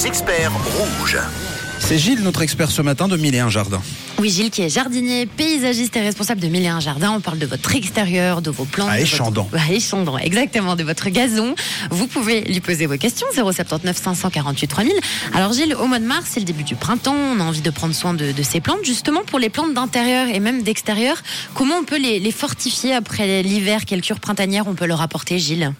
les experts rouges. C'est Gilles, notre expert ce matin de Mille et un jardins. Oui, Gilles, qui est jardinier, paysagiste et responsable de Mille et un jardins. On parle de votre extérieur, de vos plantes. À Échandon. Votre... À Échandon, exactement, de votre gazon. Vous pouvez lui poser vos questions, 079 548 3000. Alors Gilles, au mois de mars, c'est le début du printemps. On a envie de prendre soin de, de ces plantes. Justement, pour les plantes d'intérieur et même d'extérieur, comment on peut les, les fortifier après l'hiver? Quelle cure printanière on peut leur apporter, Gilles?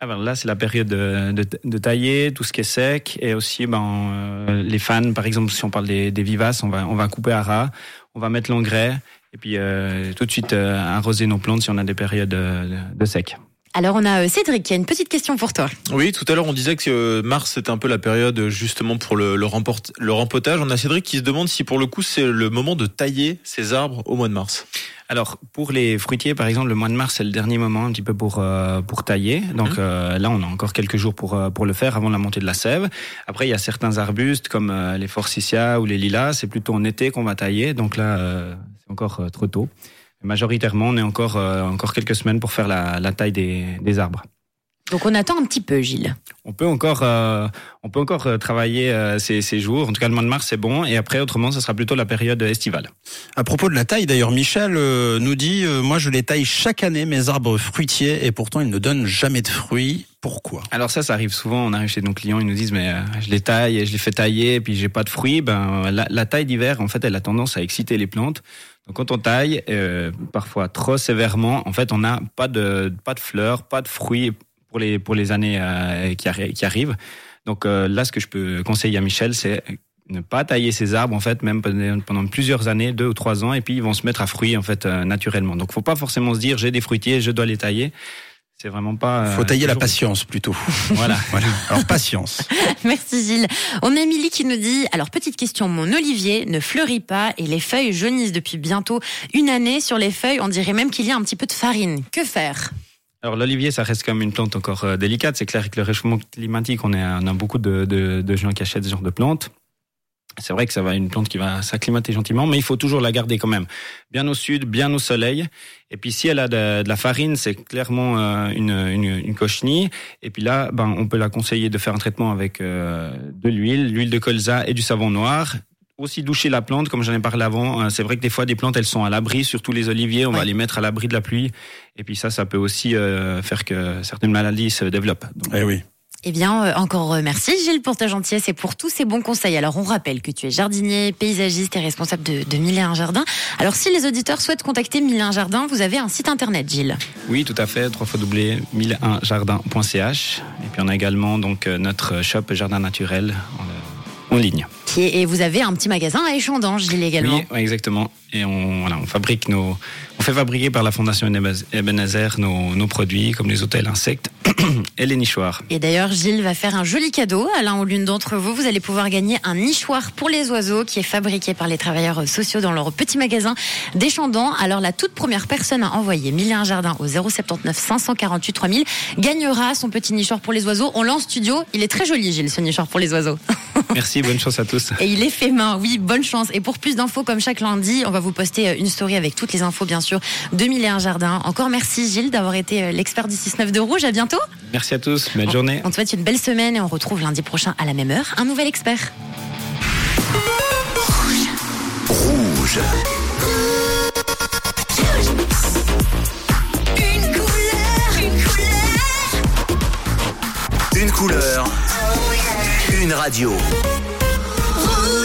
Alors là, c'est la période de, de, de, tailler tout ce qui est sec et aussi ben, euh, les fans, par exemple, si on parle des, des, vivaces, on va, on va couper à ras, on va mettre l'engrais et puis euh, tout de suite euh, arroser nos plantes si on a des périodes de, de sec. Alors on a Cédric qui a une petite question pour toi. Oui, tout à l'heure on disait que mars c'est un peu la période justement pour le, le, remport, le rempotage. On a Cédric qui se demande si pour le coup c'est le moment de tailler ces arbres au mois de mars. Alors pour les fruitiers, par exemple, le mois de mars c'est le dernier moment un petit peu pour euh, pour tailler. Donc mmh. euh, là, on a encore quelques jours pour pour le faire avant la montée de la sève. Après, il y a certains arbustes comme euh, les forsythia ou les lilas, c'est plutôt en été qu'on va tailler. Donc là, c'est encore trop tôt. Majoritairement, on est encore encore quelques semaines pour faire la, la taille des, des arbres. Donc on attend un petit peu, Gilles. On peut encore, euh, on peut encore travailler euh, ces, ces, jours. En tout cas, le mois de mars, c'est bon. Et après, autrement, ce sera plutôt la période estivale. À propos de la taille, d'ailleurs, Michel euh, nous dit Moi, je les taille chaque année, mes arbres fruitiers, et pourtant, ils ne donnent jamais de fruits. Pourquoi? Alors ça, ça arrive souvent. On arrive chez nos clients, ils nous disent mais je les taille, et je les fais tailler, et puis j'ai pas de fruits. Ben la, la taille d'hiver, en fait, elle a tendance à exciter les plantes. Donc quand on taille, euh, parfois trop sévèrement, en fait, on n'a pas de pas de fleurs, pas de fruits pour les pour les années euh, qui, arri qui, arrivent. Donc euh, là, ce que je peux conseiller à Michel, c'est ne pas tailler ces arbres en fait même pendant plusieurs années, deux ou trois ans, et puis ils vont se mettre à fruits en fait euh, naturellement. Donc faut pas forcément se dire j'ai des fruitiers, je dois les tailler. C'est vraiment pas. Faut tailler la patience plutôt. voilà. voilà. Alors patience. Merci Gilles. On a Émilie qui nous dit alors petite question, mon olivier ne fleurit pas et les feuilles jaunissent depuis bientôt une année sur les feuilles. On dirait même qu'il y a un petit peu de farine. Que faire? Alors l'olivier, ça reste même une plante encore euh, délicate. C'est clair que le réchauffement climatique, on, est, on a beaucoup de, de, de gens qui achètent ce genre de plantes. C'est vrai que ça va une plante qui va s'acclimater gentiment, mais il faut toujours la garder quand même bien au sud, bien au soleil. Et puis si elle a de, de la farine, c'est clairement euh, une, une, une, cochenille. Et puis là, ben, on peut la conseiller de faire un traitement avec euh, de l'huile, l'huile de colza et du savon noir aussi doucher la plante, comme j'en ai parlé avant. C'est vrai que des fois, des plantes, elles sont à l'abri, surtout les oliviers. On ouais. va les mettre à l'abri de la pluie. Et puis ça, ça peut aussi euh, faire que certaines maladies se développent. Donc, eh oui. Eh bien, euh, encore merci Gilles pour ta gentillesse et pour tous ces bons conseils. Alors, on rappelle que tu es jardinier, paysagiste et responsable de, de Mille et un Jardins. Alors, si les auditeurs souhaitent contacter Mille et un Jardins, vous avez un site internet, Gilles Oui, tout à fait, www.mille1jardin.ch. Et puis, on a également donc notre shop Jardin Naturel en ligne. Et vous avez un petit magasin à Échandon, Gilles, également. Oui, exactement. Et on, voilà, on fabrique nos, on fait fabriquer par la Fondation Ebenezer nos, nos produits comme les hôtels insectes et les nichoirs. Et d'ailleurs, Gilles va faire un joli cadeau à l'un ou l'une d'entre vous. Vous allez pouvoir gagner un nichoir pour les oiseaux qui est fabriqué par les travailleurs sociaux dans leur petit magasin d'Échandon. Alors, la toute première personne à envoyer un jardin au 079 548 3000 gagnera son petit nichoir pour les oiseaux. On l'a en studio. Il est très joli, Gilles, ce nichoir pour les oiseaux. Merci, bonne chance à tous. Et il est fait main, oui, bonne chance. Et pour plus d'infos, comme chaque lundi, on va vous poster une story avec toutes les infos, bien sûr, de Mille et un jardin. Encore merci, Gilles, d'avoir été l'expert du 6-9 de Rouge. À bientôt. Merci à tous. Belle journée. On te souhaite une belle semaine et on retrouve lundi prochain à la même heure un nouvel expert. Rouge. Une couleur, une couleur. Une couleur. Radio.